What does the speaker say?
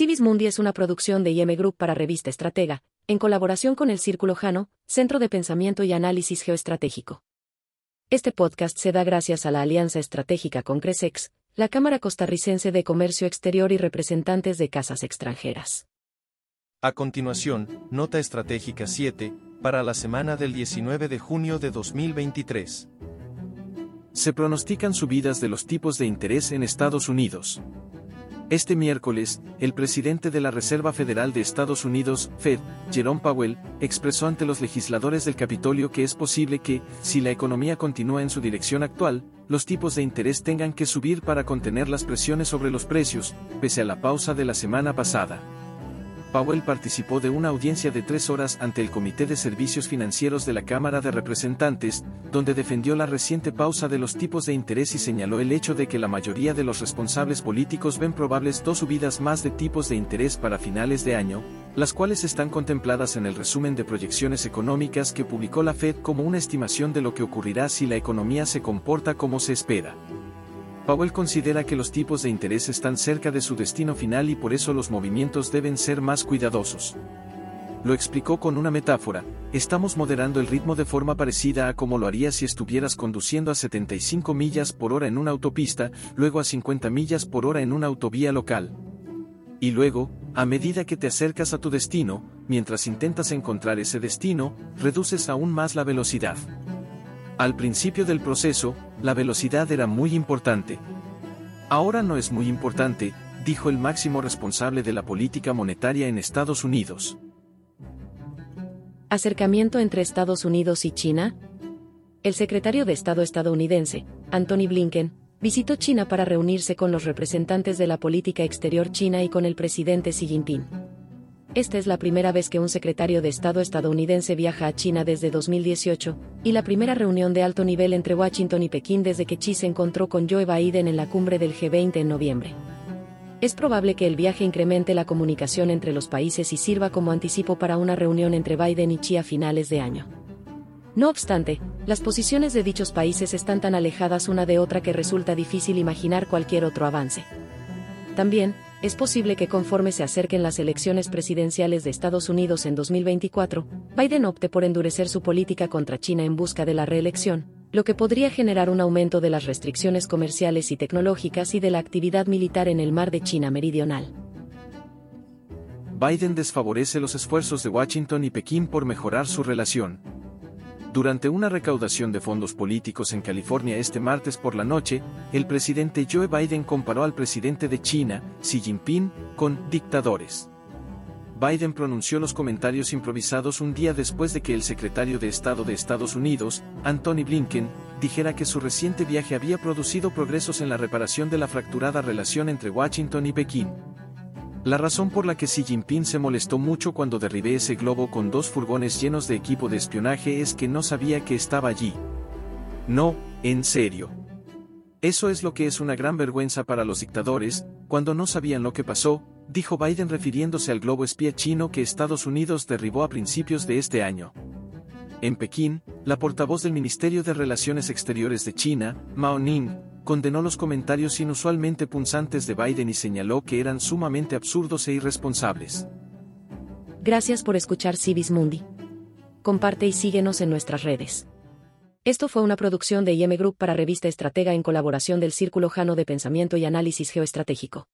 Civis Mundi es una producción de IM Group para Revista Estratega, en colaboración con el Círculo Jano, Centro de Pensamiento y Análisis Geoestratégico. Este podcast se da gracias a la alianza estratégica con Cresex, la Cámara Costarricense de Comercio Exterior y representantes de casas extranjeras. A continuación, Nota Estratégica 7, para la semana del 19 de junio de 2023. Se pronostican subidas de los tipos de interés en Estados Unidos. Este miércoles, el presidente de la Reserva Federal de Estados Unidos, Fed, Jerome Powell, expresó ante los legisladores del Capitolio que es posible que, si la economía continúa en su dirección actual, los tipos de interés tengan que subir para contener las presiones sobre los precios, pese a la pausa de la semana pasada. Powell participó de una audiencia de tres horas ante el Comité de Servicios Financieros de la Cámara de Representantes, donde defendió la reciente pausa de los tipos de interés y señaló el hecho de que la mayoría de los responsables políticos ven probables dos subidas más de tipos de interés para finales de año, las cuales están contempladas en el resumen de proyecciones económicas que publicó la Fed como una estimación de lo que ocurrirá si la economía se comporta como se espera. Powell considera que los tipos de interés están cerca de su destino final y por eso los movimientos deben ser más cuidadosos. Lo explicó con una metáfora, estamos moderando el ritmo de forma parecida a como lo harías si estuvieras conduciendo a 75 millas por hora en una autopista, luego a 50 millas por hora en una autovía local. Y luego, a medida que te acercas a tu destino, mientras intentas encontrar ese destino, reduces aún más la velocidad. Al principio del proceso, la velocidad era muy importante. Ahora no es muy importante, dijo el máximo responsable de la política monetaria en Estados Unidos. Acercamiento entre Estados Unidos y China. El secretario de Estado estadounidense, Anthony Blinken, visitó China para reunirse con los representantes de la política exterior china y con el presidente Xi Jinping. Esta es la primera vez que un secretario de Estado estadounidense viaja a China desde 2018, y la primera reunión de alto nivel entre Washington y Pekín desde que Xi se encontró con Joe Biden en la cumbre del G20 en noviembre. Es probable que el viaje incremente la comunicación entre los países y sirva como anticipo para una reunión entre Biden y Xi a finales de año. No obstante, las posiciones de dichos países están tan alejadas una de otra que resulta difícil imaginar cualquier otro avance. También, es posible que conforme se acerquen las elecciones presidenciales de Estados Unidos en 2024, Biden opte por endurecer su política contra China en busca de la reelección, lo que podría generar un aumento de las restricciones comerciales y tecnológicas y de la actividad militar en el mar de China Meridional. Biden desfavorece los esfuerzos de Washington y Pekín por mejorar su relación, durante una recaudación de fondos políticos en California este martes por la noche, el presidente Joe Biden comparó al presidente de China, Xi Jinping, con dictadores. Biden pronunció los comentarios improvisados un día después de que el secretario de Estado de Estados Unidos, Anthony Blinken, dijera que su reciente viaje había producido progresos en la reparación de la fracturada relación entre Washington y Pekín. La razón por la que Xi Jinping se molestó mucho cuando derribé ese globo con dos furgones llenos de equipo de espionaje es que no sabía que estaba allí. No, en serio. Eso es lo que es una gran vergüenza para los dictadores, cuando no sabían lo que pasó, dijo Biden refiriéndose al globo espía chino que Estados Unidos derribó a principios de este año. En Pekín, la portavoz del Ministerio de Relaciones Exteriores de China, Mao Ning, condenó los comentarios inusualmente punzantes de Biden y señaló que eran sumamente absurdos e irresponsables. Gracias por escuchar Civis Mundi. Comparte y síguenos en nuestras redes. Esto fue una producción de IM Group para Revista Estratega en colaboración del Círculo Jano de Pensamiento y Análisis Geoestratégico.